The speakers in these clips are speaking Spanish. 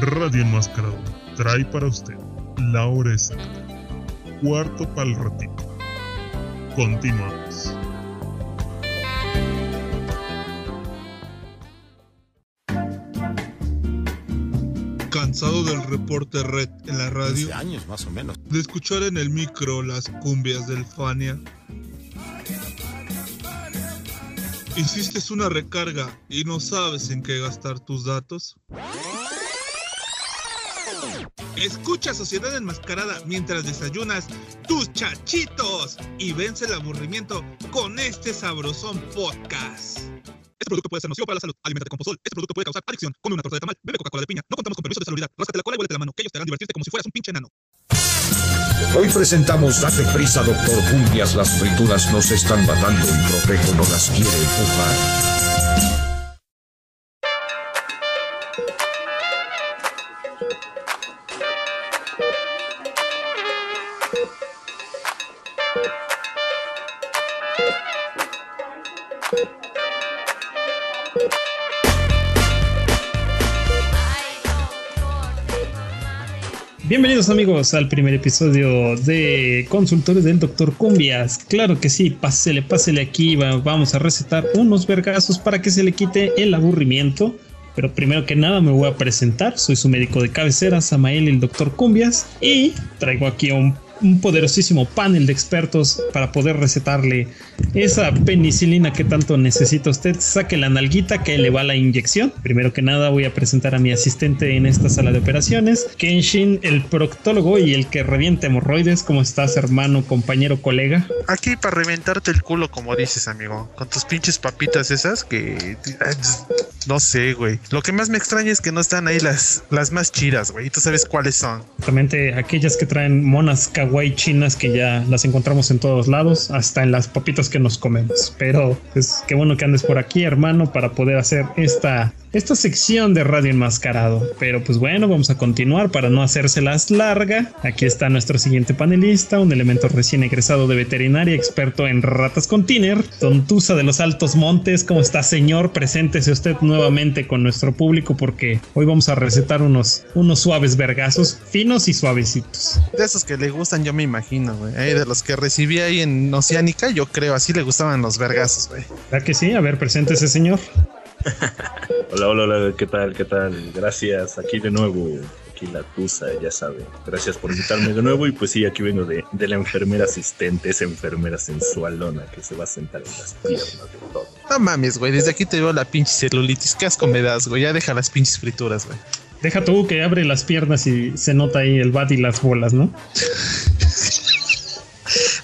Radio Enmascarado trae para usted la hora exacta. Cuarto para el ratito. Continuamos. ¿Cansado del reporte red en la radio? Hace años más o menos. ¿De escuchar en el micro las cumbias del Fania? ¿Hiciste una recarga y no sabes en qué gastar tus datos? Escucha Sociedad Enmascarada mientras desayunas tus chachitos y vence el aburrimiento con este sabrosón podcast. Este producto puede ser nocivo para la salud. Aliméntate con pozol. Este producto puede causar adicción. Come una torta de tamal. Bebe Coca-Cola de piña. No contamos con permiso de salubridad. Ráscate la cola y huélete la mano. Que ellos te harán divertirte como si fueras un pinche enano. Hoy presentamos Date prisa, doctor Cumbias. Las frituras nos están matando y Protejo no las quiere empujar. Bienvenidos amigos al primer episodio de Consultores del Doctor Cumbias. Claro que sí, pásele, pásele aquí, va- vamos a recetar unos vergazos para que se le quite el aburrimiento. Pero primero que nada me voy a presentar, soy su médico de cabecera, Samael el Doctor Cumbias, y traigo aquí a un, un poderosísimo panel de expertos para poder recetarle esa penicilina que tanto necesita usted. Saque la nalguita que le va la inyección. Primero que nada voy a presentar a mi asistente en esta sala de operaciones, Kenshin, el proctólogo y el que revienta hemorroides. ¿Cómo estás, hermano, compañero, colega? Aquí para reventarte el culo, como dices, amigo. Con tus pinches papitas esas que. No sé, güey. Lo que más me extraña es que no están ahí las, las más chidas, güey. Y tú sabes cuáles son. Realmente aquellas que traen monas kawaii chinas que ya las encontramos en todos lados, hasta en las papitas que nos comemos. Pero pues qué bueno que andes por aquí, hermano, para poder hacer esta, esta sección de Radio Enmascarado. Pero pues bueno, vamos a continuar para no hacérselas larga. Aquí está nuestro siguiente panelista, un elemento recién egresado de veterinaria, experto en ratas con tiner, Don Tusa de los Altos Montes. ¿Cómo está, señor? Preséntese usted nuevamente con nuestro público porque hoy vamos a recetar unos, unos suaves vergazos, finos y suavecitos. De esos que le gustan, yo me imagino, güey. Ahí de los que recibí ahí en Oceánica, yo creo, así le gustaban los vergazos, güey. ¿Verdad que sí? A ver, preséntese, señor. Hola, hola, hola, ¿qué tal? ¿Qué tal? Gracias, aquí de nuevo, aquí la Tusa, ya sabe. Gracias por invitarme de nuevo y pues sí, aquí vengo de, de la enfermera asistente, esa enfermera sensualona que se va a sentar en las piernas de todo. No mames, güey. Desde aquí te veo la pinche celulitis. Qué asco me das, güey. Ya deja las pinches frituras, güey. Deja tú que abre las piernas y se nota ahí el bat y las bolas, ¿no?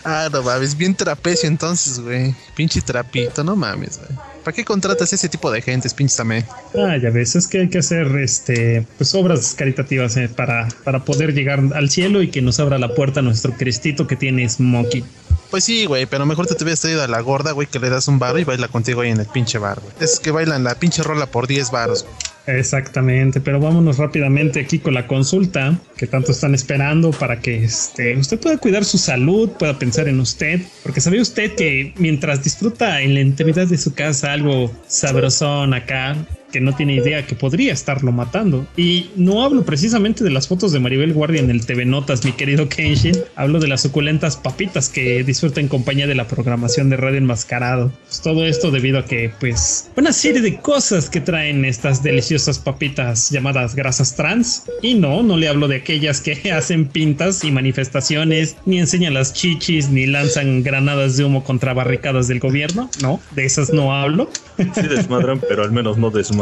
Ah, no mames. Bien trapecio entonces, güey. Pinche trapito, no mames, güey. ¿Para qué contratas ese tipo de gentes, pinche también? Ah, ya ves, es que hay que hacer este, pues obras caritativas eh, para, para poder llegar al cielo y que nos abra la puerta nuestro Cristito que tiene Smokey. Pues sí, güey, pero mejor te, te hubieras traído a la gorda, güey, que le das un bar y baila contigo ahí en el pinche bar, güey. Es que bailan la pinche rola por 10 baros, güey. Exactamente, pero vámonos rápidamente aquí con la consulta que tanto están esperando para que este, usted pueda cuidar su salud, pueda pensar en usted, porque sabía usted que mientras disfruta en la intimidad de su casa algo sabrosón acá, que no tiene idea que podría estarlo matando. Y no hablo precisamente de las fotos de Maribel Guardia en el TV Notas, mi querido Kenshin. Hablo de las suculentas papitas que disfruta en compañía de la programación de Radio Enmascarado. Pues todo esto debido a que, pues, una serie de cosas que traen estas deliciosas papitas llamadas grasas trans. Y no, no le hablo de aquellas que hacen pintas y manifestaciones, ni enseñan las chichis, ni lanzan granadas de humo contra barricadas del gobierno. No, de esas no hablo. Sí desmadran, pero al menos no desmadran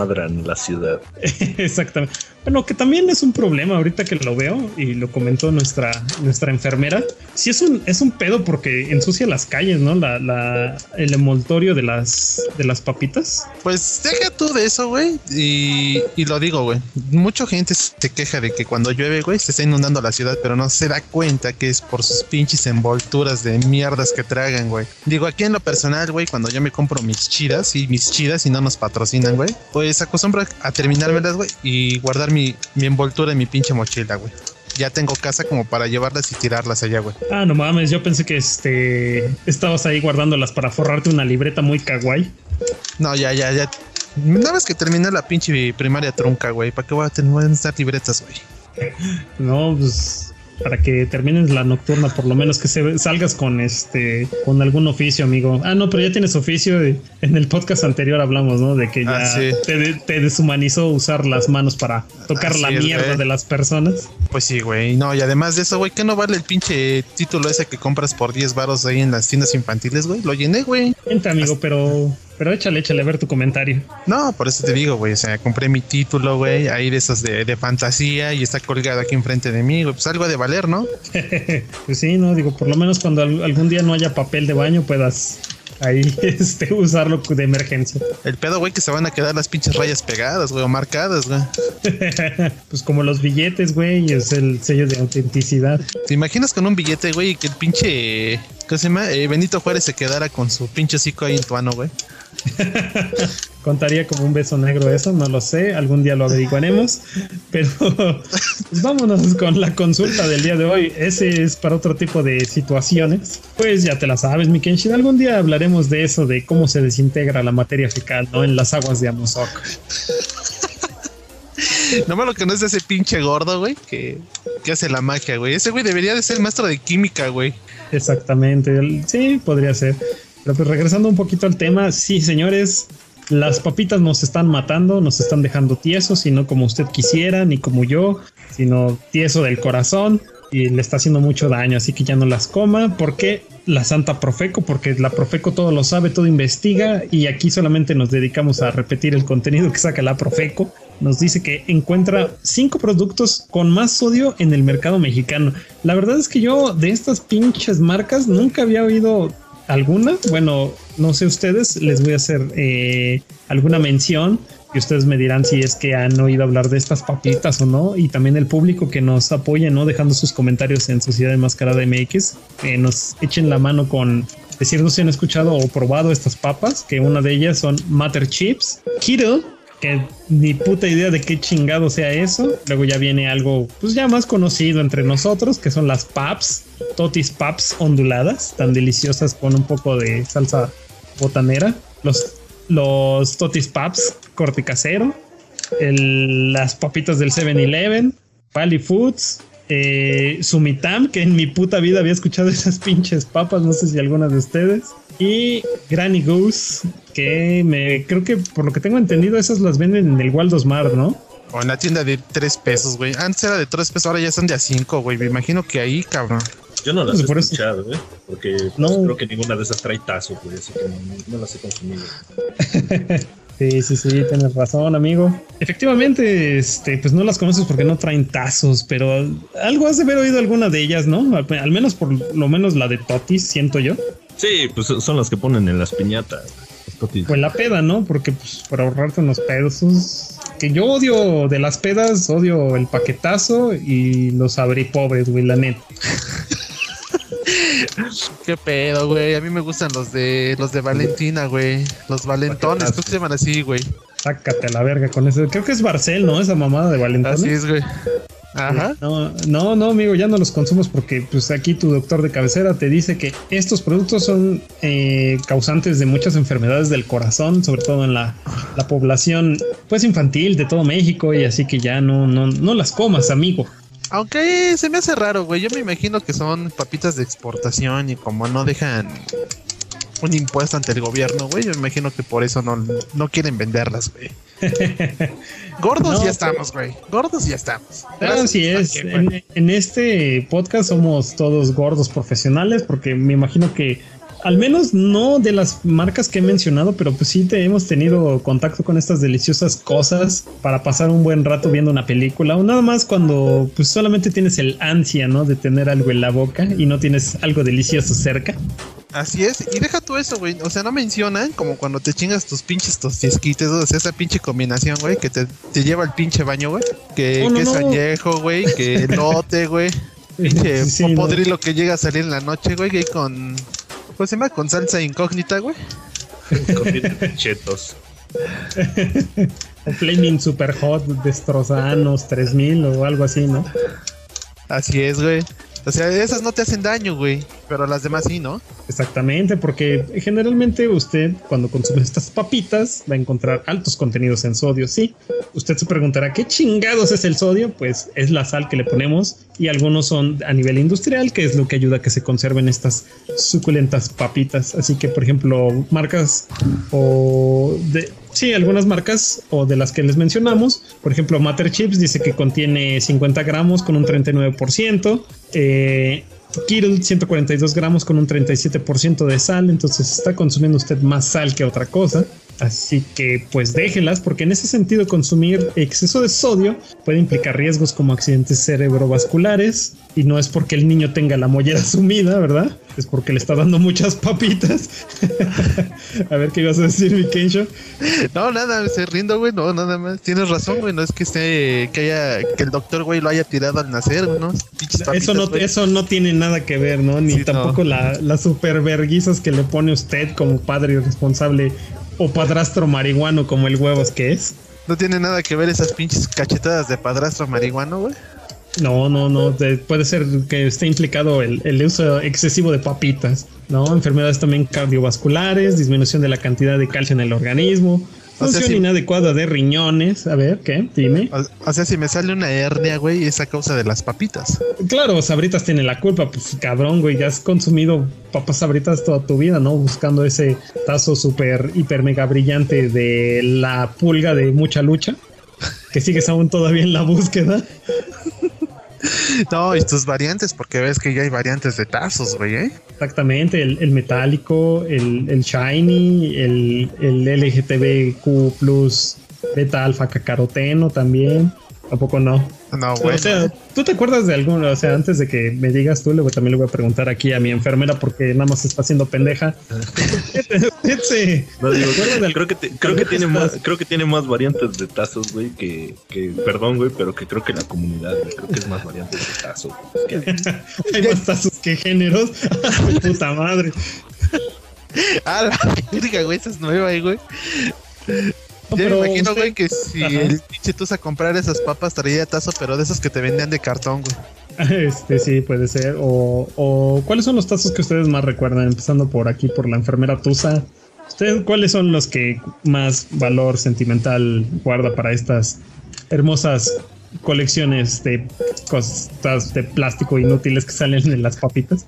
la ciudad. Exactamente. Bueno, que también es un problema ahorita que lo veo y lo comentó nuestra, nuestra enfermera. Sí es un, es un pedo porque ensucia las calles, ¿no? La, la, el envoltorio de las, de las papitas. Pues deja tú de eso, güey. Y, y lo digo, güey. Mucha gente se queja de que cuando llueve, güey, se está inundando la ciudad, pero no se da cuenta que es por sus pinches envolturas de mierdas que tragan, güey. Digo, aquí en lo personal, güey, cuando yo me compro mis chidas y mis chidas y no nos patrocinan, güey, pues acostumbro a terminármelas, güey, y guardar mi, mi envoltura en mi pinche mochila, güey. Ya tengo casa como para llevarlas y tirarlas allá, güey. Ah, no mames, yo pensé que este estabas ahí guardándolas para forrarte una libreta muy kawaii. No, ya, ya, ya. Una vez que terminé la pinche primaria trunca, güey, ¿para qué voy a tener necesitar libretas, güey? No, pues para que termines la nocturna, por lo menos que se, salgas con este con algún oficio, amigo. Ah, no, pero ya tienes oficio. En el podcast anterior hablamos, ¿no? De que ya Ah, sí. te, de- te deshumanizó usar las manos para tocar Así la es, mierda güey. de las personas. Pues sí, güey. No, y además de eso, güey, ¿qué no vale el pinche título ese que compras por 10 varos ahí en las tiendas infantiles, güey? Lo llené, güey. Entra, amigo, pero pero échale, échale a ver tu comentario. No, por eso te digo, güey. O sea, compré mi título, güey, ahí de esos de, de fantasía y está colgado aquí enfrente de mí, güey. Pues algo ha de valer, ¿no? Pues sí, no, digo, por lo menos cuando al- algún día no haya papel de baño puedas ahí este usarlo de emergencia. El pedo, güey, que se van a quedar las pinches rayas pegadas, güey, o marcadas, güey. pues como los billetes, güey, es el sello de autenticidad. ¿Te imaginas con un billete, güey, y que el pinche. ¿Qué se llama? Eh, Benito Juárez se quedara con su pinche hocico ahí en tu ano, güey. Contaría como un beso negro eso, no lo sé, algún día lo averiguaremos, pero pues vámonos con la consulta del día de hoy. Ese es para otro tipo de situaciones. Pues ya te la sabes, mi Kenshin, algún día hablaremos de eso, de cómo se desintegra la materia fecal, ¿no? En las aguas de Amozoc. No lo que no es ese pinche gordo, güey, que, que hace la magia, güey. Ese güey debería de ser maestro de química, güey. Exactamente, sí, podría ser. Pero pues regresando un poquito al tema, sí, señores, las papitas nos están matando, nos están dejando tiesos y no como usted quisiera, ni como yo, sino tieso del corazón y le está haciendo mucho daño, así que ya no las coma. ¿Por qué? La Santa Profeco, porque la Profeco todo lo sabe, todo investiga y aquí solamente nos dedicamos a repetir el contenido que saca la Profeco. Nos dice que encuentra cinco productos con más sodio en el mercado mexicano. La verdad es que yo de estas pinches marcas nunca había oído alguna. Bueno, no sé ustedes, les voy a hacer eh, alguna mención y ustedes me dirán si es que han oído hablar de estas papitas o no. Y también el público que nos apoya, ¿no? Dejando sus comentarios en Sociedad Enmascarada MX, que nos echen la mano con decirnos si han escuchado o probado estas papas, que una de ellas son Matter Chips, Kittle, ni puta idea de qué chingado sea eso. Luego ya viene algo, pues ya más conocido entre nosotros, que son las paps, totis paps onduladas, tan deliciosas con un poco de salsa botanera. Los, los totis paps corte casero, las papitas del 7-Eleven, Pally Foods, eh, Sumitam, que en mi puta vida había escuchado esas pinches papas, no sé si algunas de ustedes, y Granny Goose, que me creo que por lo que tengo entendido, esas las venden en el Waldos Mar, ¿no? O en la tienda de 3 pesos, güey. Antes era de 3 pesos, ahora ya son de a 5, güey. Me imagino que ahí, cabrón. Yo no las Pues he eso. escuchado, güey. Porque pues, No. creo que ninguna de esas trae tazo, güey. Así que no, no las he consumido. Sí, sí, sí, tienes razón, amigo. Efectivamente, este, pues no las conoces porque no traen tazos, pero algo has de haber oído alguna de ellas, ¿no? Al, al menos por lo menos la de Totis, siento yo. Sí, pues son las que ponen en las piñatas. Pues la peda, ¿no? Porque pues para ahorrarte unos pesos. Que yo odio de las pedas, odio el paquetazo y los abrí pobres, güey, la neta. Qué pedo, güey. A mí me gustan los de los de Valentina, güey. Los valentones, que se llaman así, güey. Sácate a la verga con eso. Creo que es Barcel, ¿no? Esa mamada de Valentín. Así es, güey. Ajá. No, no, no, amigo, ya no los consumes porque pues aquí tu doctor de cabecera te dice que estos productos son eh, causantes de muchas enfermedades del corazón, sobre todo en la, la población pues infantil de todo México y así que ya no, no, no las comas, amigo. Aunque se me hace raro, güey. Yo me imagino que son papitas de exportación y como no dejan un impuesto ante el gobierno, güey, yo me imagino que por eso no, no quieren venderlas, güey. Gordos No, ya estamos, güey. Gordos ya estamos. Así es. En, en este podcast somos todos gordos profesionales porque me imagino que al menos no de las marcas que he mencionado, pero pues sí te hemos tenido contacto con estas deliciosas cosas para pasar un buen rato viendo una película o nada más cuando pues solamente tienes el ansia, ¿no? De tener algo en la boca y no tienes algo delicioso cerca. Así es, y deja tú eso, güey. O sea, no mencionan como cuando te chingas tus pinches tostisquites, o sea, esa pinche combinación, güey, que te, te lleva al pinche baño, güey. Que, no, que es no. añejo, güey, que elote, güey. Pinche Sí, ¿no? popodrilo que llega a salir en la noche, güey, que con. ¿Cómo se llama? Con salsa incógnita, güey. Comiendo chetos. O Flaming Super Hot, Destrozanos 3000 o algo así, ¿no? Así es, güey. O sea, esas no te hacen daño, güey. Pero las demás sí, ¿no? Exactamente, porque generalmente usted cuando consume estas papitas va a encontrar altos contenidos en sodio, sí. Usted se preguntará, ¿qué chingados es el sodio? Pues es la sal que le ponemos y algunos son a nivel industrial, que es lo que ayuda a que se conserven estas suculentas papitas. Así que, por ejemplo, marcas o de... Sí, algunas marcas o de las que les mencionamos, por ejemplo, Matter Chips dice que contiene 50 gramos con un 39%, eh, Kirill 142 gramos con un 37% de sal, entonces está consumiendo usted más sal que otra cosa. Así que pues déjelas porque en ese sentido consumir exceso de sodio puede implicar riesgos como accidentes cerebrovasculares y no es porque el niño tenga la mollera sumida, ¿verdad? Es porque le está dando muchas papitas. a ver qué ibas a decir, mi Kensho. No, nada, se rindo, güey, no, nada más. Tienes razón, güey, no es que esté, que haya, que el doctor, güey, lo haya tirado al nacer, ¿no? Eso no, güey. eso no tiene nada que ver, ¿no? Ni Sí, no. tampoco la, las superverguizas que le pone usted como padre irresponsable o padrastro marihuano como el huevos que es. No tiene nada que ver esas pinches cachetadas de padrastro marihuano, güey. No, no, no. de- puede ser que esté implicado el, el uso excesivo de papitas, ¿no? Enfermedades también cardiovasculares, disminución de la cantidad de calcio en el organismo, O sea, función inadecuada de riñones. A ver, ¿qué? Dime. O, o sea, si me sale una hernia, güey, es a causa de las papitas. Claro, Sabritas tiene la culpa, pues cabrón, güey, ya has consumido papas Sabritas toda tu vida, ¿no? Buscando ese tazo súper, hiper, mega brillante de la pulga de mucha lucha, que sigues aún todavía en la búsqueda. No, y tus variantes, porque ves que ya hay variantes de tazos, güey, ¿eh? Exactamente, el, el metálico, el, el shiny, el, el LGTBQ plus beta alfa cacaroteno también. Tampoco no. No, güey. O sea, ¿tú te acuerdas de alguno? O sea, antes de que me digas tú, luego también le voy a preguntar aquí a mi enfermera porque nada más está haciendo pendeja. Ese, No, digo, ¿te acuerdas del- creo que, te- creo que tiene más, creo que tiene más variantes de tazos, güey, que, que, perdón, güey, pero que creo que la comunidad, güey, creo que es más variantes de tazos. güey. Es que- Hay más tazos que géneros. Puta madre. Ah, la verga, güey, esa es nueva, eh, güey. Yo pero me imagino, güey, que si Ajá. el pinche Tusa comprar esas papas traía tazo, pero de esos que te vendían de cartón, güey. Este sí, puede ser. O, o ¿cuáles son los tazos que ustedes más recuerdan? Empezando por aquí, por la enfermera Tusa. ¿Ustedes cuáles son los que más valor sentimental guarda para estas hermosas colecciones de cosas de plástico inútiles que salen en las papitas?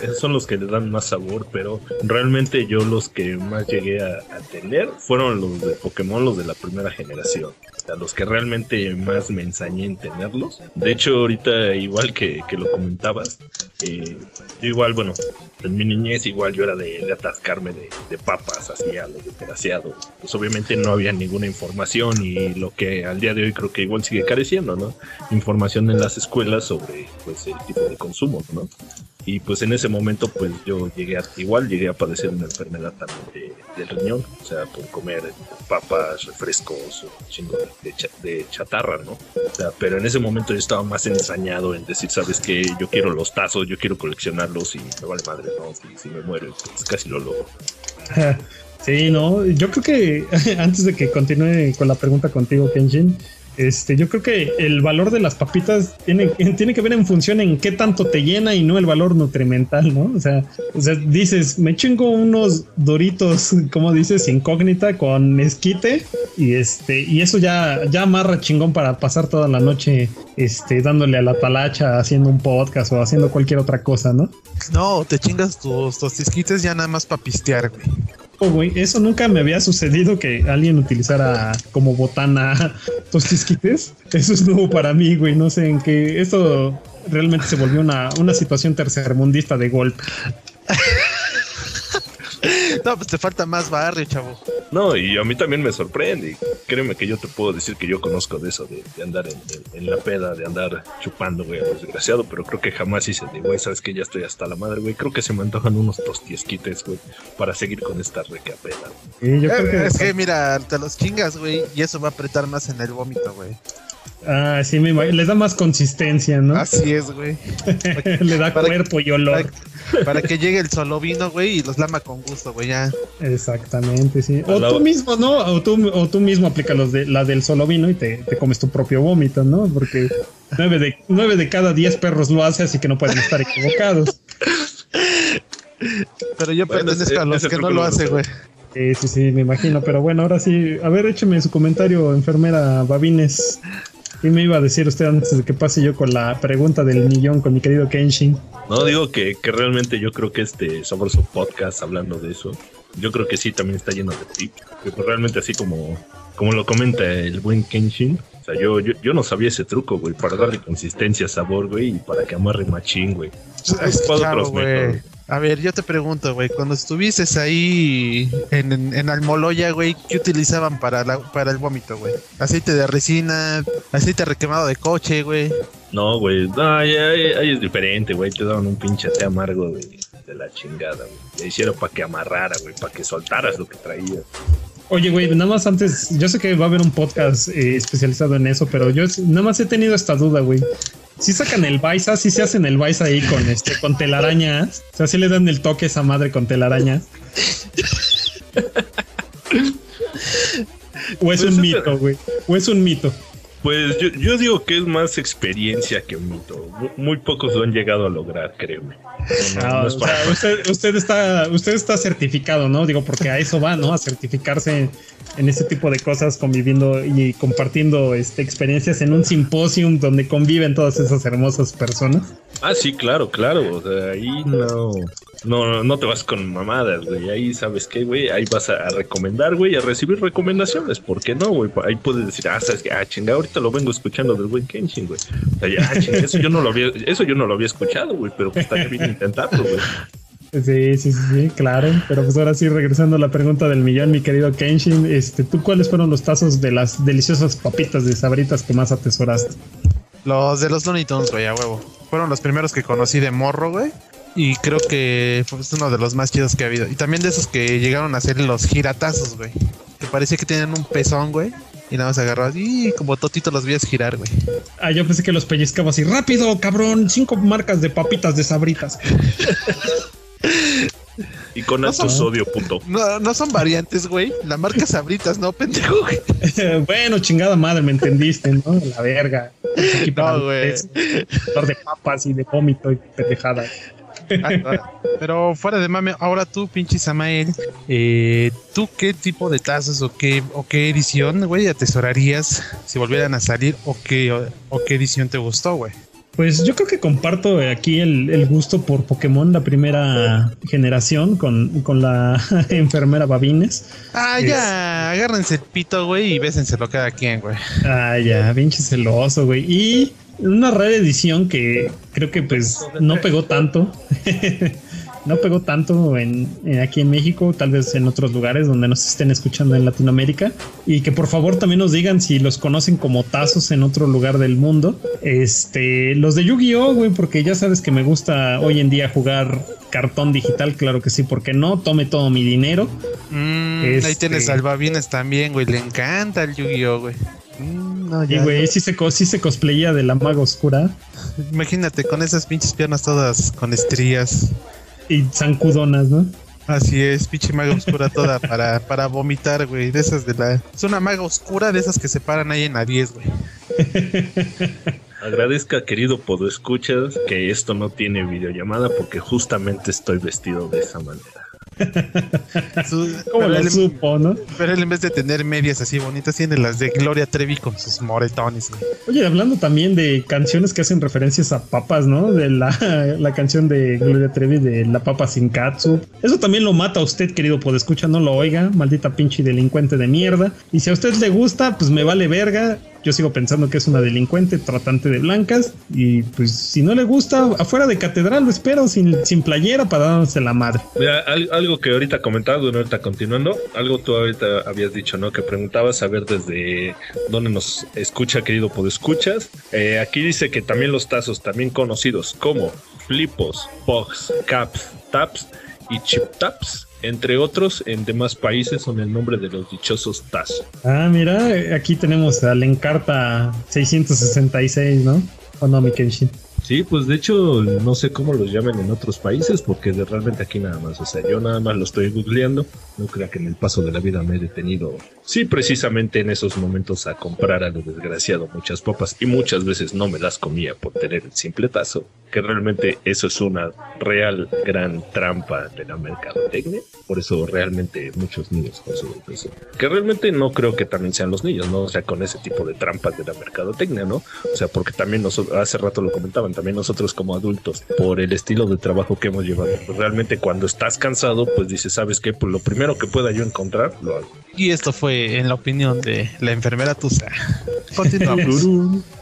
Esos son los que le dan más sabor, pero realmente yo los que más llegué a, a tener fueron los de Pokémon, los de la primera generación. Sea, los que realmente más me ensañé en tenerlos. De hecho, ahorita, igual que, que lo comentabas, eh, yo igual, bueno, en mi niñez igual yo era de, de atascarme de, de papas así a lo desgraciado. Pues obviamente no había ninguna información y lo que al día de hoy creo que igual sigue careciendo, ¿no? Información en las escuelas sobre pues el tipo de consumo, ¿no? Y pues en ese momento pues yo llegué a, igual llegué a padecer una enfermedad también de- del riñón, o sea, por comer papas, refrescos, un chingo de, cha- de chatarra, ¿no? O sea, pero en ese momento yo estaba más ensañado en decir, ¿sabes qué? Yo quiero los tazos, yo quiero coleccionarlos y me vale madre, ¿no? Si, si me muero, pues casi lo logro. Sí, no, yo creo que antes de que continúe con la pregunta contigo, Kenshin, este, yo creo que el valor de las papitas tiene, tiene que ver en función en qué tanto te llena y no el valor nutrimental, ¿no? O sea, o sea, dices, me chingo unos doritos, como dices, incógnita con esquite y este, y eso ya, ya amarra chingón para pasar toda la noche, este, dándole a la talacha, haciendo un podcast o haciendo cualquier otra cosa, ¿no? No, te chingas tus tostisquites ya nada más para pistear, güey. Eso nunca me había sucedido que alguien utilizara como botana tostisquites. Eso es nuevo para mí, güey. No sé en qué. Eso realmente se volvió una, una situación tercermundista de golpe. No, pues te falta más barrio, chavo. No, y a mí también me sorprende. Créeme que yo te puedo decir que yo conozco de eso, de, de andar en, la peda, de andar chupando, güey, a lo desgraciado, pero creo que jamás hice de, güey, sabes que ya estoy hasta la madre, güey. Creo que se me antojan unos tostiesquites, güey, para seguir con esta reca peda. Y yo creo Eh, que es que mira, te los chingas, güey, y eso va a apretar más en el vómito, güey. Ah, sí, me imagino. Les da más consistencia, ¿no? Así es, güey. Le da cuerpo y olor. Para, para que llegue el solo vino, güey, y los lama con gusto, güey, ya. Exactamente, sí. O La- tú mismo, ¿no? O tú, o tú mismo aplicas los de, la del solo vino y te, te comes tu propio vómito, ¿no? Porque nueve de, nueve de cada diez perros lo hace, así que no pueden estar equivocados. Pero yo Bueno, pertenezco ese- a los que no lo hace, güey. Sí, sí, sí, me imagino. Pero bueno, ahora sí. A ver, écheme su comentario, enfermera Babines. ¿Qué me iba a decir usted antes de que pase yo con la pregunta del millón con mi querido Kenshin? No, digo que, que realmente yo creo que este sabroso podcast hablando de eso, yo creo que sí también está lleno de tips. Que pues realmente así como, como lo comenta el buen Kenshin, o sea, yo, yo, yo no sabía ese truco, güey, para darle consistencia, sabor, güey, y para que amarre machín, güey. Es ¿Cuál claro, otros güey. A ver, yo te pregunto, güey, cuando estuviste ahí en, en, en Almoloya, güey, ¿qué utilizaban para, la, para el vómito, güey? Aceite de resina, aceite requemado de coche, güey. No, güey, no, ahí, es diferente, güey, te daban un pinche té amargo de, de la chingada, güey. Te hicieron para que amarrara, güey, para que soltaras lo que traías. Oye, güey, nada más antes, yo sé que va a haber un podcast eh, especializado en eso, pero yo nada más he tenido esta duda, güey. Si sacan el Baisa, si se hacen el Baisa ahí con este, con telarañas, o sea, si le dan el toque a esa madre con telarañas. o es Pues un mito, güey. O es un mito. Pues yo, yo digo que es más experiencia que un mito. Mu- Muy pocos lo han llegado a lograr, créeme. No, no, Ah, no es para- sea, usted, usted está, usted está certificado, ¿no? Digo, porque a eso va, ¿no? A certificarse en ese tipo de cosas, conviviendo y compartiendo este, experiencias en un simposium donde conviven todas esas hermosas personas. Ah, sí, claro, claro. O sea, ahí no, no, no te vas con mamadas, güey. Ahí sabes qué, güey. Ahí vas a, a recomendar, güey, a recibir recomendaciones. ¿Por qué no, güey? Ahí puedes decir, ah, sabes que, ah, chinga, ahorita lo vengo escuchando del buen Kenshin, güey. O sea, ya, ah, chinga, eso yo no lo había, eso yo no lo había escuchado, güey, pero pues estaría bien intentarlo, güey. Sí, sí, sí, sí, claro. Pero pues ahora sí, regresando a la pregunta del millón, mi querido Kenshin, este, ¿tú cuáles fueron los tazos de las deliciosas papitas de sabritas que más atesoraste? Los de los Looney Tunes, güey, a huevo. Fueron los primeros que conocí de morro, güey. Y creo que fue uno de los más chidos que ha habido. Y también de esos que llegaron a ser los giratazos, güey. Que parecía que tenían un pezón, güey. Y nada más agarrabas y como totito los veías girar, güey. Ah, yo pensé que los pellizcaba así, rápido, cabrón, cinco marcas de papitas de sabritas. Y con No alto son- sodio, punto. No, no son variantes, güey. La marca Sabritas, no, pendejo, bueno, chingada madre, me entendiste, ¿no? La verga. No, güey. de papas y de vómito y pendejada. Ah, Pero fuera de mame, ahora tú, pinche Samael, eh, ¿tú qué tipo de tazos o qué, o qué edición, güey, atesorarías si volvieran a salir o qué, o, o qué edición te gustó, güey? Pues yo creo que comparto aquí el, el gusto por Pokémon, la primera generación, con, con la enfermera Babines. Ah, ya, agárrense el pito, güey, y bésenselo cada quien, güey. Ah, ya, pinche celoso, güey. Y una rara edición que creo que pues no pegó tanto. no pegó tanto en, en aquí en México, tal vez en otros lugares donde nos estén escuchando en Latinoamérica. Y que por favor también nos digan si los conocen como tazos en otro lugar del mundo. Este, los de Yu-Gi-Oh, güey, porque ya sabes que me gusta hoy en día jugar cartón digital, claro que sí, porque no, tome todo mi dinero. Mm, Ahí Este- tienes Salvavines también, güey. Le encanta el Yu-Gi-Oh, güey. Mm, no, Y güey, sí se, sí se cosplayía de la maga oscura Imagínate con esas pinches piernas todas con estrías. Y zancudonas, ¿no? Así es, pinche maga oscura toda para, para vomitar, güey. De esas de la. Es una maga oscura de esas que se paran ahí en la 10, güey. Agradezca, querido Podescuchas, que esto no tiene videollamada porque justamente estoy vestido de esa manera. Su- lo él, supo, ¿no? pero él en vez de tener medias así bonitas, tiene las de Gloria Trevi con sus moretones. Oye, hablando también de canciones que hacen referencias a papas, ¿no? De la, la canción de Gloria Trevi de La Papa Sin Katsu. Eso también lo mata a usted, querido Podescucha, no lo oiga, maldita pinche delincuente de mierda. Y si a usted le gusta, pues me vale verga. Yo sigo pensando que es una delincuente tratante de blancas. Y pues si no le gusta, afuera de catedral lo espero sin, sin playera para darse la madre. Mira, al- algo que ahorita comentabas, bueno, ahorita continuando, algo tú ahorita habías dicho, ¿no? Que preguntabas a ver desde dónde nos escucha, querido Podescuchas. Eh, aquí dice que también los tazos, también conocidos como flipos, pogs, caps, taps y Chip Taps, entre otros en demás países son el nombre de los dichosos TAS. Ah, mira, aquí tenemos al Encarta 666, ¿no? O no, mi Kenshin. Sí, pues de hecho no sé cómo los llaman en otros países porque de- realmente aquí nada más, o sea, yo nada más lo estoy googleando, no crea que en el paso de la vida me he detenido, sí, precisamente en esos momentos a comprar a lo desgraciado muchas papas y muchas veces no me las comía por tener el simple tazo, que realmente eso es una real gran trampa de la mercadotecnia, por eso realmente muchos niños consumen eso, que realmente no creo que también sean los niños, ¿no? O sea, con ese tipo de trampas de la mercadotecnia, ¿no? O sea, porque también nosotros, hace rato lo comentaban, también nosotros como adultos, por el estilo de trabajo que hemos llevado, pues realmente cuando estás cansado, pues dices, ¿sabes qué? Pues lo primero que pueda yo encontrar, lo hago. Y esto fue en la opinión de la enfermera Tusa. Continuamos.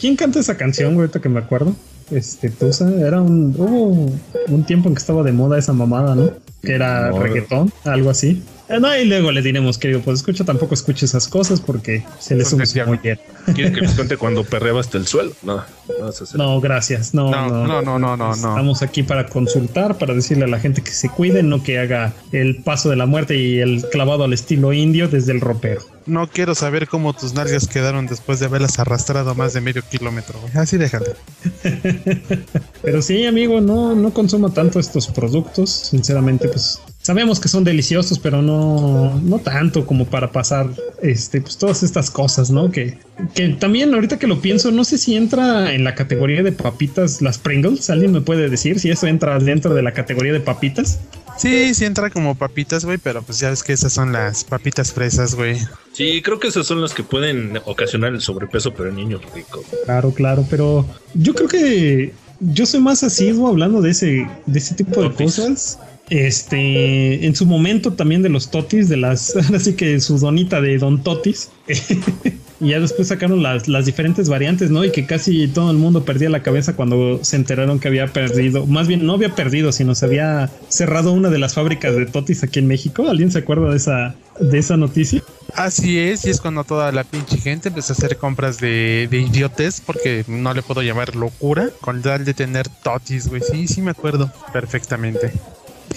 ¿Quién canta esa canción, güey? Ahorita que me acuerdo. Este, Tusa, era un. Hubo un tiempo en que estaba de moda esa mamada, ¿no? Que era No. reggaetón, algo así. No, y luego le diremos, querido, pues escucha, tampoco escuche esas cosas porque se le Son sube diablo. mollera. ¿Quieres que les cuente cuando perreaba hasta el suelo? No, no, No, gracias. No, No, no, no, no, no, no, no. Estamos aquí para consultar, para decirle a la gente que se cuide, no que haga el paso de la muerte y el clavado al estilo indio desde el ropero. No quiero saber cómo tus nalgas quedaron después de haberlas arrastrado más de medio kilómetro. Así déjale. Pero sí, amigo, no, no consuma tanto estos productos. Sinceramente, pues sabemos que son deliciosos, pero no, no tanto como para pasar este, pues todas estas cosas, ¿no? Que, que también ahorita que lo pienso, no sé si entra en la categoría de papitas las Pringles. ¿Alguien me puede decir si eso entra dentro de la categoría de papitas? Sí, sí entra como papitas, güey, pero pues ya ves que esas son las papitas fresas, güey. Sí, creo que esas son las que pueden ocasionar el sobrepeso, pero en niños ricos. Claro, claro, pero yo creo que yo soy más asiduo hablando de ese, de ese tipo de cosas. Este, en su momento también de los totis, de las, así que su donita de Don Totis. y ya después sacaron las, las diferentes variantes, ¿no? Y que casi todo el mundo perdía la cabeza cuando se enteraron que había perdido, más bien no había perdido, sino se había cerrado una de las fábricas de totis aquí en México. ¿Alguien se acuerda de esa, de esa noticia? Así es, y es cuando toda la pinche gente empezó a hacer compras de, de idiotes, porque no le puedo llamar locura, con tal de tener totis, güey. Sí, sí me acuerdo perfectamente.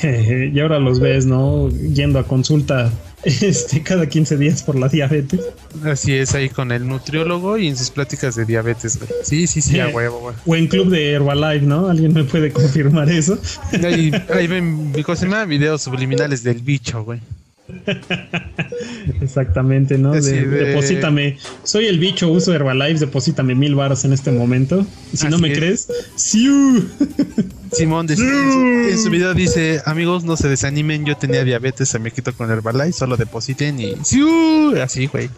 y ahora los ves, ¿no? Yendo a consulta este, cada 15 días por la diabetes. Así es, ahí con el nutriólogo y en sus pláticas de diabetes, güey. Sí, sí, sí, a huevo, güey. O en club de Herbalife, ¿no? ¿Alguien me puede confirmar eso? Ahí, ahí ven, ¿cómo se llama? Videos subliminales del bicho, güey. Exactamente, ¿no? De- de- Deposítame. Soy el bicho, uso Herbalife, deposítame mil baros en este momento. Si no me es. crees, ¡siu! Simón de- en, su, en su video dice, amigos, no se desanimen, yo tenía diabetes, se me quitó con Herbalife, solo depositen y... ¡Siu! Así, güey.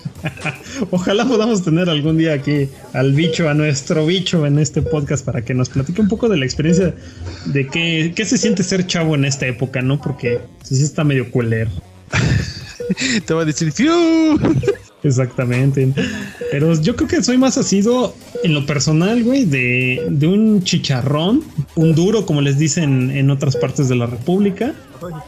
Ojalá podamos tener algún día aquí al bicho, a nuestro bicho en este podcast para que nos platique un poco de la experiencia de qué, qué se siente ser chavo en esta época, ¿no? Porque sí está medio culero. Te va a decir, ¡Siu! Exactamente. Pero yo creo que soy más asido en lo personal, güey, de, de un chicharrón, un duro, como les dicen en otras partes de la República.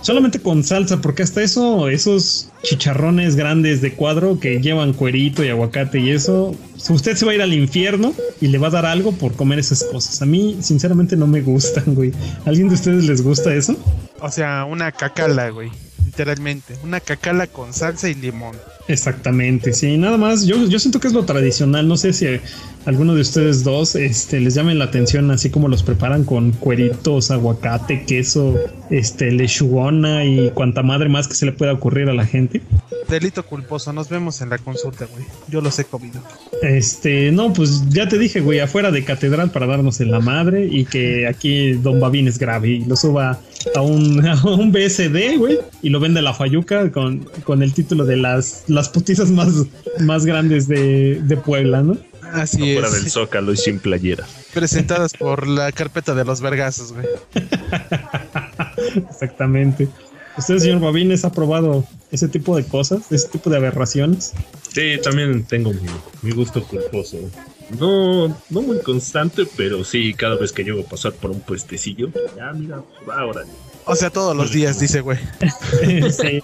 Solamente con salsa, porque hasta eso, esos chicharrones grandes de cuadro que llevan cuerito y aguacate y eso, usted se va a ir al infierno y le va a dar algo por comer esas cosas. A mí, sinceramente, no me gustan, güey. ¿Alguien de ustedes les gusta eso? O sea, una cacala, güey. Literalmente. Una cacala con salsa y limón. Exactamente, sí, nada más. Yo, yo siento que es lo tradicional. No sé si a alguno de ustedes dos este, les llamen la atención, así como los preparan con cueritos, aguacate, queso, este, lechuona y cuanta madre más que se le pueda ocurrir a la gente. Delito culposo, nos vemos en la consulta, güey. Yo los he comido. Este, no, pues ya te dije, güey, afuera de catedral para darnos en la madre y que aquí Don Babín es grave y lo suba a un, a un BSD, güey, y lo vende a la Fayuca con, con el título de las, las putizas más, más grandes de, de Puebla, ¿no? Así Fuera del es. zócalo y sin playera. Presentadas por la carpeta de los vergazos, güey. Exactamente. ¿Usted, señor Babines, ha probado ese tipo de cosas, ese tipo de aberraciones? Sí, también tengo mi, mi gusto culposo. No, no muy constante, pero sí, cada vez que llego a pasar por un puestecillo, ya mira, va ahora. O sea, todos los días, dice, güey. Sí.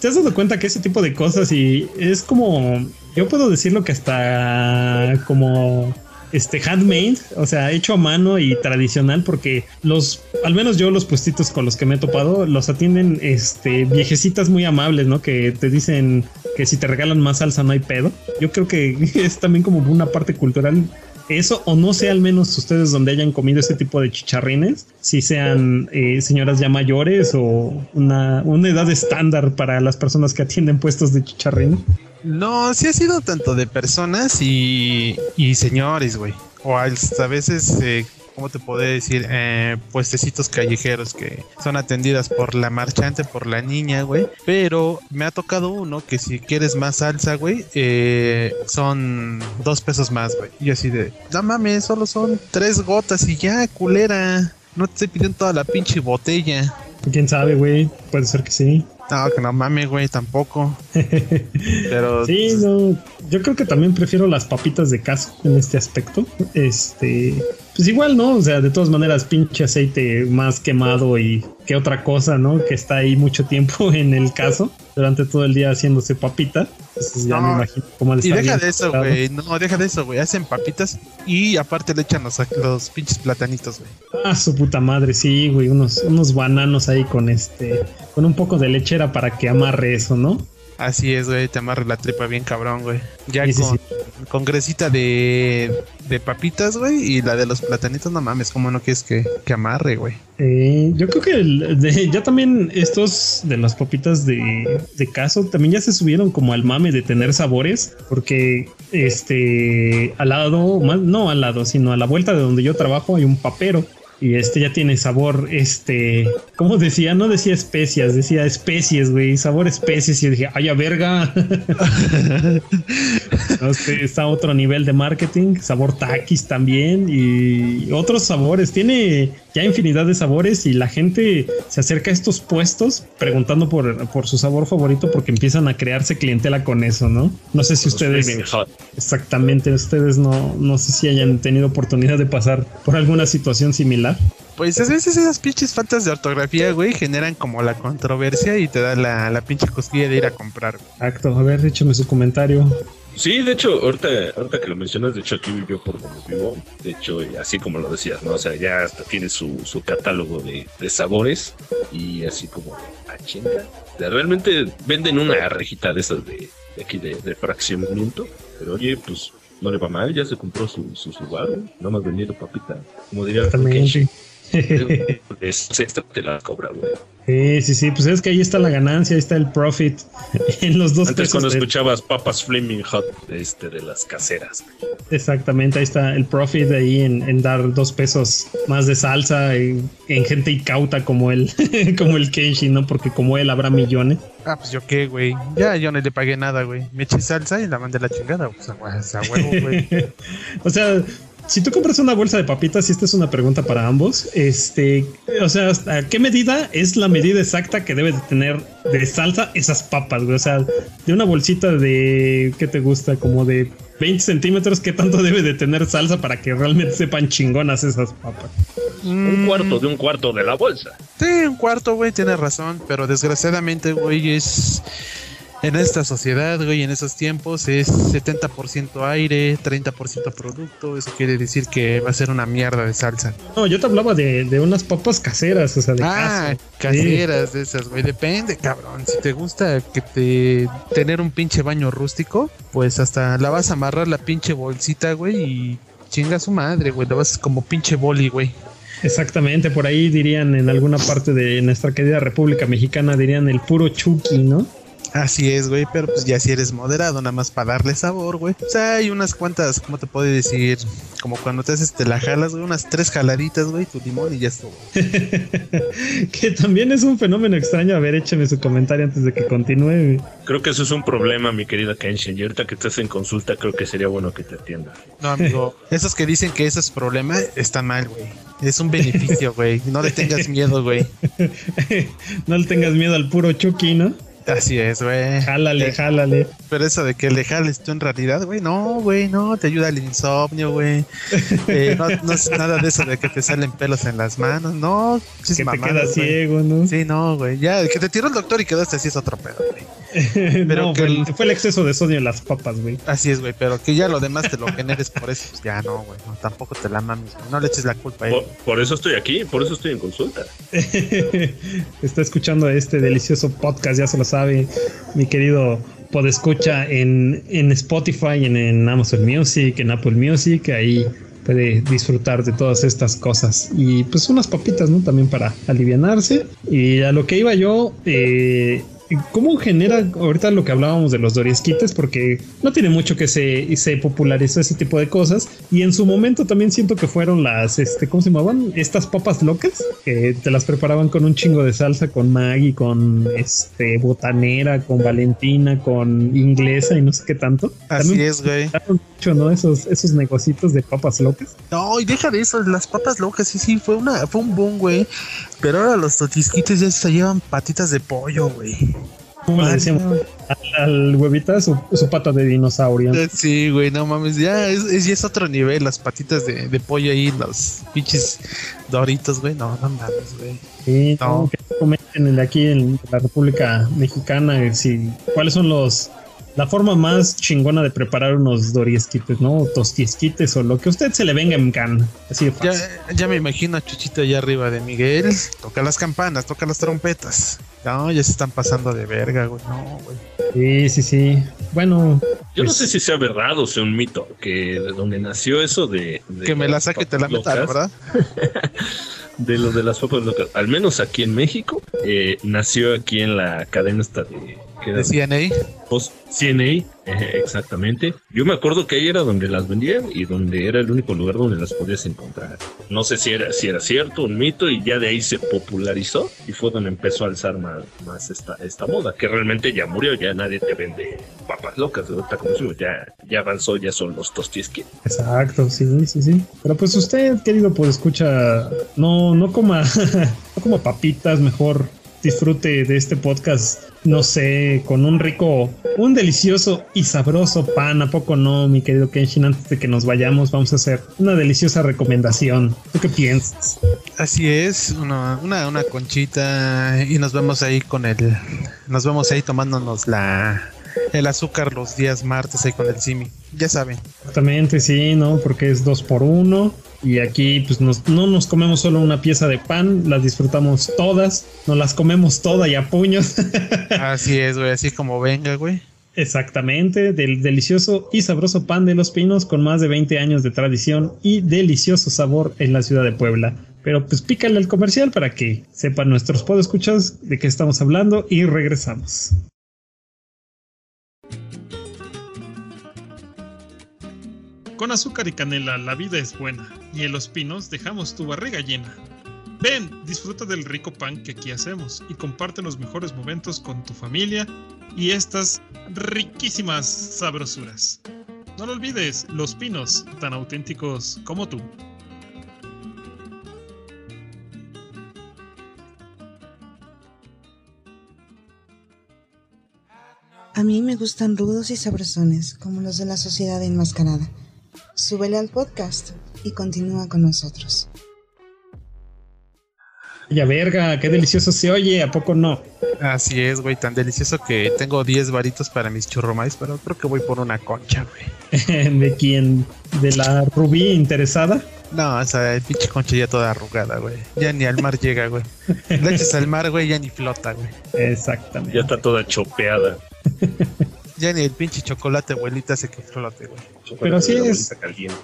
¿Te has dado cuenta que ese tipo de cosas y es como, yo puedo decirlo que hasta como este handmade, o sea, hecho a mano y tradicional, porque los, al menos yo los puestitos con los que me he topado, los atienden este viejecitas muy amables, ¿no? Que te dicen que si te regalan más salsa no hay pedo. Yo creo que es también como una parte cultural eso o no sé al menos ustedes donde hayan comido este tipo de chicharrines, si sean eh, señoras ya mayores o una, una edad estándar para las personas que atienden puestos de chicharrín. No, sí ha sido tanto de personas y, señores, güey. O a veces eh, ¿cómo te puedo decir? Eh, puestecitos callejeros que son atendidas por la marchante, por la niña, güey. Pero me ha tocado uno que si quieres más salsa, güey, eh, son dos pesos más, güey. Y así de, no mames, solo son tres gotas y ya, culera. No te estoy pidiendo toda la pinche botella. ¿Quién sabe, güey? Puede ser que sí. No, que no mames, güey, tampoco. Pero. Sí, no. Yo creo que también prefiero las papitas de caso en este aspecto. Este pues igual, ¿no? O sea, de todas maneras, pinche aceite más quemado y que otra cosa, ¿no? Que está ahí mucho tiempo en el caso, durante todo el día haciéndose papita. Entonces ya me imagino cómo Y deja de eso, güey. No, deja de eso, güey. Hacen papitas y aparte le echan los, los pinches platanitos, güey. Ah, su puta madre, sí, güey. Unos, unos bananos ahí con este, con un poco de lechera para que amarre eso, ¿no? Así es, güey, te amarra la tripa bien cabrón, güey. Ya con, con, gresita de, de papitas, güey, y la de los platanitos, no mames, ¿cómo no quieres que, que amarre, güey? Eh, yo creo que ya también estos de las papitas de, de caso también ya se subieron como al mame de tener sabores, porque este al lado, no al lado, sino a la vuelta de donde yo trabajo hay un papero y este ya tiene sabor, este, ¿cómo decía? No decía especias, decía especies, güey, sabor especies. Y yo dije, ay, a verga. este, está otro nivel de marketing, sabor taquis también y otros sabores. Tiene ya infinidad de sabores y la gente se acerca a estos puestos preguntando por, por su sabor favorito porque empiezan a crearse clientela con eso, ¿no? No sé si ustedes... Exactamente, ustedes no, no sé si hayan tenido oportunidad de pasar por alguna situación similar. Pues a veces esas pinches faltas de ortografía, güey, generan como la controversia y te da la, la pinche cosquilla de ir a comprar. Exacto, a ver, échame su comentario. Sí, de hecho, ahorita, ahorita que lo mencionas, de hecho aquí vivió por donde vivo, de hecho, así como lo decías, ¿no? O sea, ya hasta tiene su, su catálogo de, de, sabores y así como a chinga. realmente venden una rejita de esas de, de aquí de, de, fraccionamiento, pero oye, pues no le va mal, ya se compró su, su, su bar, no más vendido papita, como diría También, es esta te la cobra, güey. Sí, sí, sí, pues es que ahí está la ganancia, ahí está el profit en los dos Antes cuando escuchabas papas flaming hot este, de las caseras. Exactamente, ahí está el profit ahí en, en dar dos pesos más de salsa en, en gente incauta como él, como el Kenshi, ¿no? Porque como él habrá millones. Ah, pues yo qué, güey. Ya yo no le pagué nada, güey. Me eché salsa y la mandé a la chingada. Pues a huevo, güey. o sea, si tú compras una bolsa de papitas, y esta es una pregunta para ambos, este, o sea, ¿a qué medida es la medida exacta que debe de tener de salsa esas papas, güey? O sea, de una bolsita de, ¿qué te gusta? Como de 20 centímetros, ¿qué tanto debe de tener salsa para que realmente sepan chingonas esas papas? Un cuarto de un cuarto de la bolsa. Sí, un cuarto, güey, tienes razón, pero desgraciadamente, güey, es en esta sociedad, güey, en esos tiempos es 70% aire, 30% producto. Eso quiere decir que va a ser una mierda de salsa. No, yo te hablaba de, de unas papas caseras, o sea, de ah, caseras de esas, güey. Depende, cabrón. Si te gusta que te tener un pinche baño rústico, pues hasta la vas a amarrar la pinche bolsita, güey, y chinga su madre, güey. La vas como pinche boli, güey. Exactamente, por ahí dirían en alguna parte de nuestra querida República Mexicana, dirían el puro chuki, ¿no? Así es, güey, pero pues ya si eres moderado, nada más para darle sabor, güey. O sea, hay unas cuantas, ¿cómo te puedo decir? Como cuando te haces, te la jalas, güey, unas tres jaladitas, güey, tu limón y ya estuvo. que también es un fenómeno extraño. A ver, échame su comentario antes de que continúe. Creo que eso es un problema, mi querida Kenshin. Y ahorita que estás en consulta, creo que sería bueno que te atienda. No, amigo, esos que dicen que eso es problema, están mal, güey. Es un beneficio, güey. No le tengas miedo, güey. no le tengas miedo al puro Chucky, ¿no? Así es, güey. Jálale, eh, jálale. Pero eso de que le jales tú en realidad, güey, no, güey, no, te ayuda el insomnio, güey. Eh, no, no, es nada de eso de que te salen pelos en las manos, no. Que te quedas ciego, ¿no? Sí, no, güey. Ya, que te tiró el doctor y quedaste así es otro pedo, güey. Pero no, que fue, el- fue el exceso de sodio en las papas, güey. Así es, güey, pero que ya lo demás te lo generes por eso, pues ya no, güey. No, tampoco te la mames. No le eches la culpa a él. Por, por eso estoy aquí, por eso estoy en consulta. Está escuchando este delicioso podcast, ya se lo sabe, mi querido podescucha en, en Spotify, en, en Amazon Music, en Apple Music, ahí puede disfrutar de todas estas cosas. Y pues unas papitas, ¿no? También para alivianarse. Y a lo que iba yo, eh, ¿Cómo genera ahorita lo que hablábamos de los Doriesquites? Porque no tiene mucho que se, se popularizó ese tipo de cosas. Y en su momento también siento que fueron las, este, ¿cómo se llamaban? Estas papas locas que te las preparaban con un chingo de salsa, con Maggie, con este botanera, con Valentina, con inglesa y no sé qué tanto. Así También es, güey. mucho, ¿no? Esos, esos negocitos de papas locas. No, y deja de eso, las papas locas, sí, sí, fue una, fue un boom, güey. Pero ahora los totisquites ya se llevan patitas de pollo, güey. Como le decíamos al, al huevita su, su pata de dinosaurio. Eh, Sí, güey, no mames, ya es, es- ya es otro nivel, las patitas de, de pollo ahí, los pinches doritos, güey, no, no mames, güey. Sí, No. no, que comenten en- aquí en la República Mexicana eh, si, cuáles son los la forma más chingona de preparar unos doriesquites, ¿no? Tostiesquites o lo que a usted se le venga en can. Así de Ya, fácil. ya me imagino a Chuchito allá arriba de Miguel, toca las campanas, toca las trompetas. No, ya se están pasando de verga, güey, no, güey. Sí, sí, sí. Bueno, Yo no Pues- sé si sea verdad o sea un mito, que de donde nació eso de... de Que me la las saque y te la meta, ¿verdad? De lo de las papas locas, al menos aquí en México, eh, nació aquí en la cadena esta de... que De CNA. Post CNA, eh, exactamente. Yo me acuerdo que ahí era donde las vendían y donde era el único lugar donde las podías encontrar. No sé si era, si era cierto, un mito, y ya de ahí se popularizó y fue donde empezó a alzar más, más esta, esta moda, que realmente ya murió, ya nadie te vende papas locas, ya, ya avanzó, ya son los tostiesquit. exacto, sí, sí, sí. Pero pues usted, querido, pues escucha, no, no coma, no coma papitas, mejor disfrute de este podcast, no sé, con un rico, un delicioso y sabroso pan, ¿a poco no, mi querido Kenshin? Antes de que nos vayamos, vamos a hacer una deliciosa recomendación. ¿Tú qué piensas? Así es, una, una, una conchita y nos vemos ahí con el, nos vemos ahí tomándonos la, el azúcar los días martes ahí con el Simi. Ya saben. Exactamente, sí, ¿no? Porque es dos por uno. Y aquí, pues, nos- no nos comemos solo una pieza de pan, las disfrutamos todas, nos las comemos todas y a puños. Así es, güey, así como venga, güey. Exactamente, del delicioso y sabroso pan de los pinos con más de 20 años de tradición y delicioso sabor en la ciudad de Puebla. Pero pues pícale al comercial para que sepan nuestros podescuchas de qué estamos hablando y regresamos. Con azúcar y canela la vida es buena y en Los Pinos dejamos tu barriga llena. Ven, disfruta del rico pan que aquí hacemos y comparte los mejores momentos con tu familia y estas riquísimas sabrosuras. No lo olvides, Los Pinos, tan auténticos como tú. A mí me gustan rudos y sabrosones, como los de la sociedad enmascarada. Súbele al podcast y continúa con nosotros. Ya verga, qué delicioso se oye, ¿a poco no? Así es, güey, tan delicioso que tengo 10 varitos para mis churromais, pero creo que voy por una concha, güey. ¿De quién? ¿De la rubí interesada? No, esa pinche concha ya toda arrugada, güey. Ya ni al mar llega, güey. Le echas al mar, güey, ya ni flota, güey. Exactamente. Ya está toda chopeada. Ya ni el pinche chocolate, abuelita, hace que flote, güey. Pero así La es. caliente.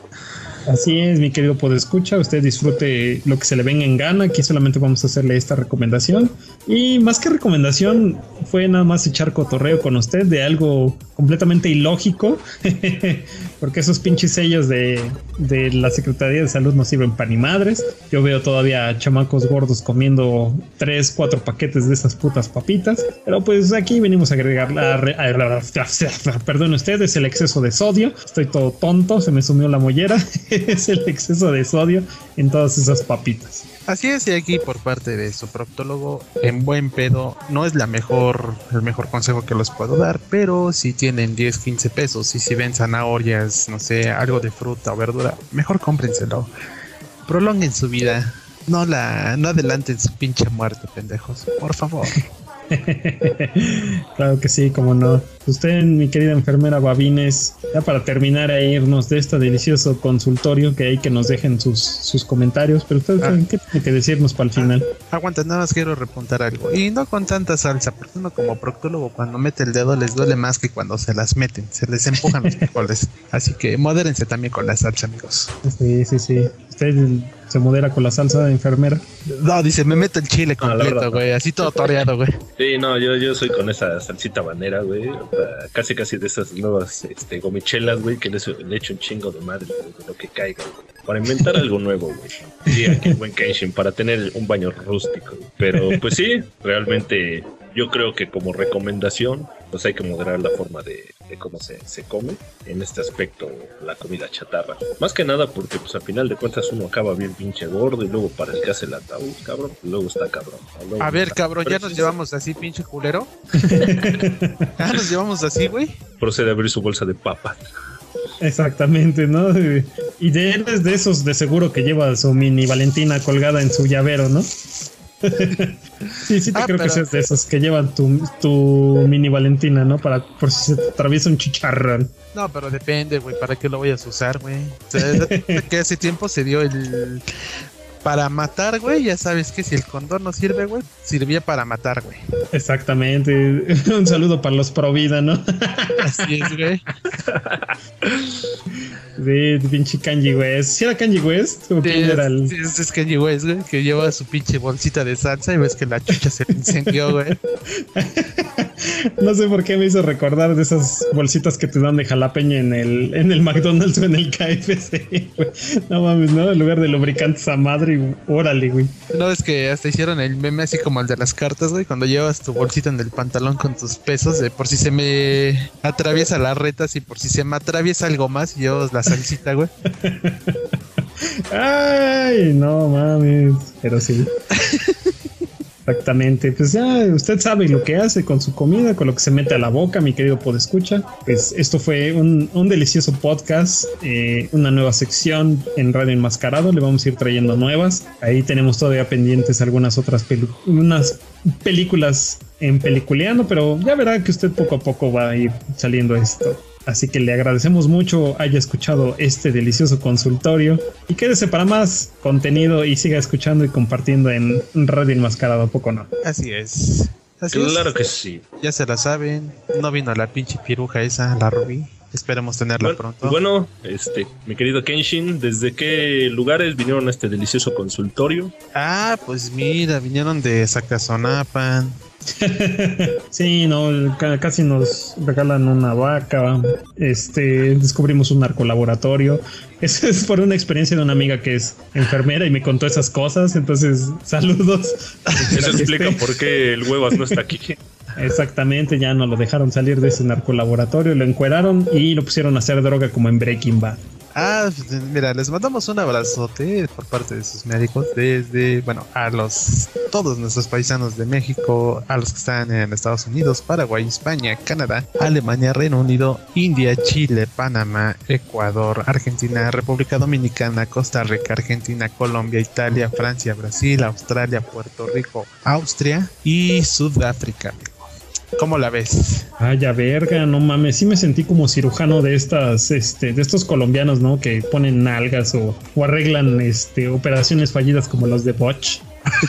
Así es, mi querido podescucha. Usted disfrute lo que se le venga en gana. Aquí solamente vamos a hacerle esta recomendación. Y más que recomendación, fue nada más echar cotorreo con usted de algo completamente ilógico. Porque esos pinches sellos de, de la Secretaría de Salud no sirven para ni madres. Yo veo todavía chamacos gordos comiendo tres, cuatro paquetes de esas putas papitas. Pero pues aquí venimos a agregar la. a- Perdón usted, es el exceso de sodio. Estoy todo tonto, se me sumió la mollera. es el exceso de sodio en todas esas papitas. Así es, y aquí por parte de su proctólogo, en buen pedo, no es la mejor, el mejor consejo que les puedo dar, pero si tienen 10, 15 pesos y si ven zanahorias, no sé, algo de fruta o verdura, mejor cómprenselo. Prolonguen su vida. No la, no adelanten su pinche muerte, pendejos. Por favor. claro que sí, como no. Usted, mi querida enfermera Babines, ya para terminar e irnos de este delicioso consultorio, que hay que nos dejen sus, sus comentarios, pero usted, Ah. ¿qué tiene que decirnos para el final? Aguanta, nada más quiero repuntar algo. Y no con tanta salsa, porque uno como proctólogo cuando mete el dedo les duele más que cuando se las meten, se les empujan los frijoles. Así que modérense también con la salsa, amigos. Sí, sí, sí. Usted se modera con la salsa de enfermera. No, dice, me meto el chile Ah, completo, güey, así todo toreado, güey. Sí, no, yo, yo soy con esa salsita banera, güey. Casi, casi de esas nuevas este, gomichelas, güey, que le, le echo un chingo de madre, de lo que caiga, güey. Para inventar algo nuevo, güey. Sí, aquí en buen Kenshin, para tener un baño rústico. Pero, pues sí, realmente yo creo que como recomendación, pues hay que moderar la forma de, de cómo se, se come. En este aspecto, la comida chatarra. Más que nada porque, pues al final de cuentas, uno acaba bien pinche gordo y luego para el que hace el ataúd, cabrón, luego está cabrón. Luego A ver, está- cabrón, ya nos llevamos así, pinche culero. ya nos llevamos así, güey. procede a abrir su bolsa de papas. Exactamente, ¿no? Y de él es de esos de seguro que lleva su mini Valentina colgada en su llavero, ¿no? Sí, sí te Ah, creo que seas de esos que llevan tu, tu mini Valentina, ¿no? Para por si se te atraviesa un chicharrón. No, pero depende, güey, para qué lo vayas a usar, güey. O sea, que hace tiempo se dio el... Para matar, güey, ya sabes que si el condón no sirve, güey, servía para matar, güey. Exactamente. Un saludo para los pro vida, ¿no? Así es, güey. De pinche Kanji West. ¿Sí era Kanji West? ¿O quién Sí, era el.? sí, es, Kanye West, güey, que lleva su pinche bolsita de salsa y ves que la chucha se le incendió, güey. No sé por qué me hizo recordar de esas bolsitas que te dan de jalapeño en el, en el McDonald's o en el KFC, güey. No mames, ¿no? En lugar de lubricantes a madre, órale, güey. No, es que hasta hicieron el meme así como el de las cartas, güey, cuando llevas tu bolsita en el pantalón con tus pesos, de por si se me atraviesa las retas y por si se me atraviesa algo más llevas la salsita, güey. Ay, no mames. Pero sí. Exactamente, pues ya usted sabe lo que hace con su comida, con lo que se mete a la boca, mi querido podescucha. Pues esto fue un, un delicioso podcast, eh, una nueva sección en Radio Enmascarado. Le vamos a ir trayendo nuevas. Ahí tenemos todavía pendientes algunas otras unas películas en peliculeando, pero ya verá que usted poco a poco va a ir saliendo esto. Así que le agradecemos mucho haya escuchado este delicioso consultorio y quédese para más contenido y siga escuchando y compartiendo en Radio Enmascarado, ¿a poco no? Así es. Así es. Claro que sí. Ya se la saben. No vino la pinche piruja esa, la Rubí. Esperemos tenerla Bueno, pronto. bueno, este, mi querido Kenshin, ¿desde qué lugares vinieron a este delicioso consultorio? Ah, pues mira, vinieron de Zacazonapan. Sí, no, ca- casi nos regalan una vaca. Este, descubrimos un narcolaboratorio. Eso es por una experiencia de una amiga que es enfermera y me contó esas cosas. Entonces, saludos. Eso explica por qué el huevas no está aquí. Exactamente, ya no lo dejaron salir de ese narcolaboratorio, lo encueraron y lo pusieron a hacer droga como en Breaking Bad. Ah, mira, les mandamos un abrazote por parte de sus médicos desde, bueno, a los todos nuestros paisanos de México, a los que están en Estados Unidos, Paraguay, España, Canadá, Alemania, Reino Unido, India, Chile, Panamá, Ecuador, Argentina, República Dominicana, Costa Rica, Argentina, Colombia, Italia, Francia, Brasil, Australia, Puerto Rico, Austria y Sudáfrica. ¿Cómo la ves? Ay, ya verga, no mames, sí me sentí como cirujano de estas, este, de estos colombianos, ¿no? Que ponen nalgas o, o arreglan, este, operaciones fallidas como los de Botch.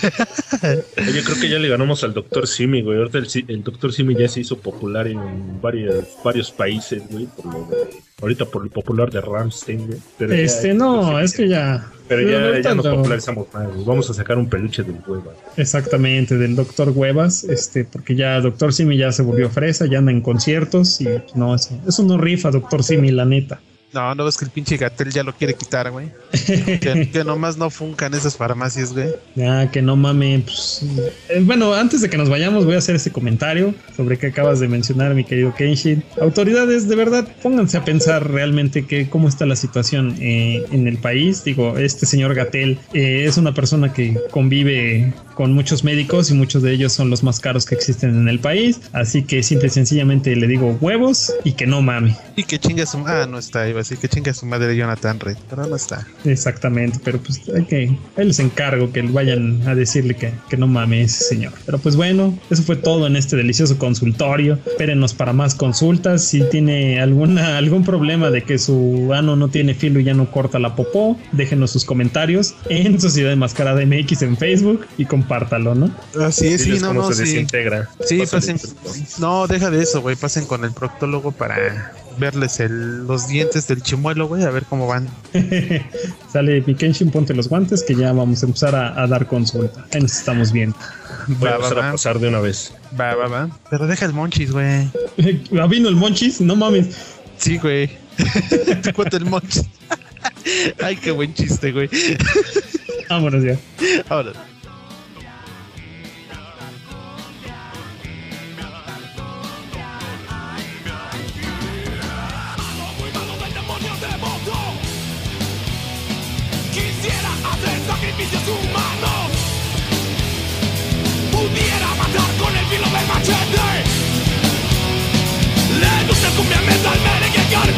Oye, creo que ya le ganamos al Dr. Simi, güey. Ahorita el, Dr. Simi ya se hizo popular en varios, varios países, güey. Por lo de- ahorita por el popular de Ramstein, güey. Pero ya- Este, no, es que ya. Pero ya, ya nos popularizamos más. Vamos a sacar un peluche del hueva. Exactamente, del doctor Huevas, este, porque ya doctor Simi ya se volvió fresa, ya anda en conciertos y no, eso, eso no rifa, doctor Simi, la neta. No, no ves que el pinche Gatel ya lo quiere quitar, güey. Que, que nomás no funcan esas farmacias, güey. Ya, que no mames. Pues, eh, bueno, antes de que nos vayamos, voy a hacer este comentario sobre que acabas de mencionar, mi querido Kenshin. Autoridades, de verdad, pónganse a pensar realmente que cómo está la situación eh, en el país. Digo, este señor Gatel eh, es una persona que convive con muchos médicos y muchos de ellos son los más caros que existen en el país. Así que simple y sencillamente le digo huevos y que no mame. Y que chingue a su Ah, no está, iba a decir que chingue a su madre Jonathan Reed, pero no está. Exactamente, pero pues hay que, ahí les encargo que vayan a decirle que, que no mame ese señor. Pero pues bueno, eso fue todo en este delicioso consultorio. Espérenos para más consultas. Si tiene alguna, algún problema de que su ano no tiene filo y ya no corta la popó, déjenos sus comentarios en Sociedad Enmascarada MX en Facebook y compártalo, ¿no? Así es, sí, no, no, se sí. desintegra. Sí, pasen. No, deja de eso, güey. Pasen con el proctólogo para verles el, los dientes del chimuelo, güey, a ver cómo van. Sale Pikenshin, ponte los guantes que ya vamos a empezar a, a dar consulta. Ahí nos estamos viendo. Voy a Va, va, empezar a va. pasar de una vez. Va, va, va. Pero deja el monchis, güey. ¿Ah, vino el monchis? No mames. Sí, güey. Te cuento el monchis. Ay, qué buen chiste, güey. Vámonos ya. Ahora. Kumya mezal merege kar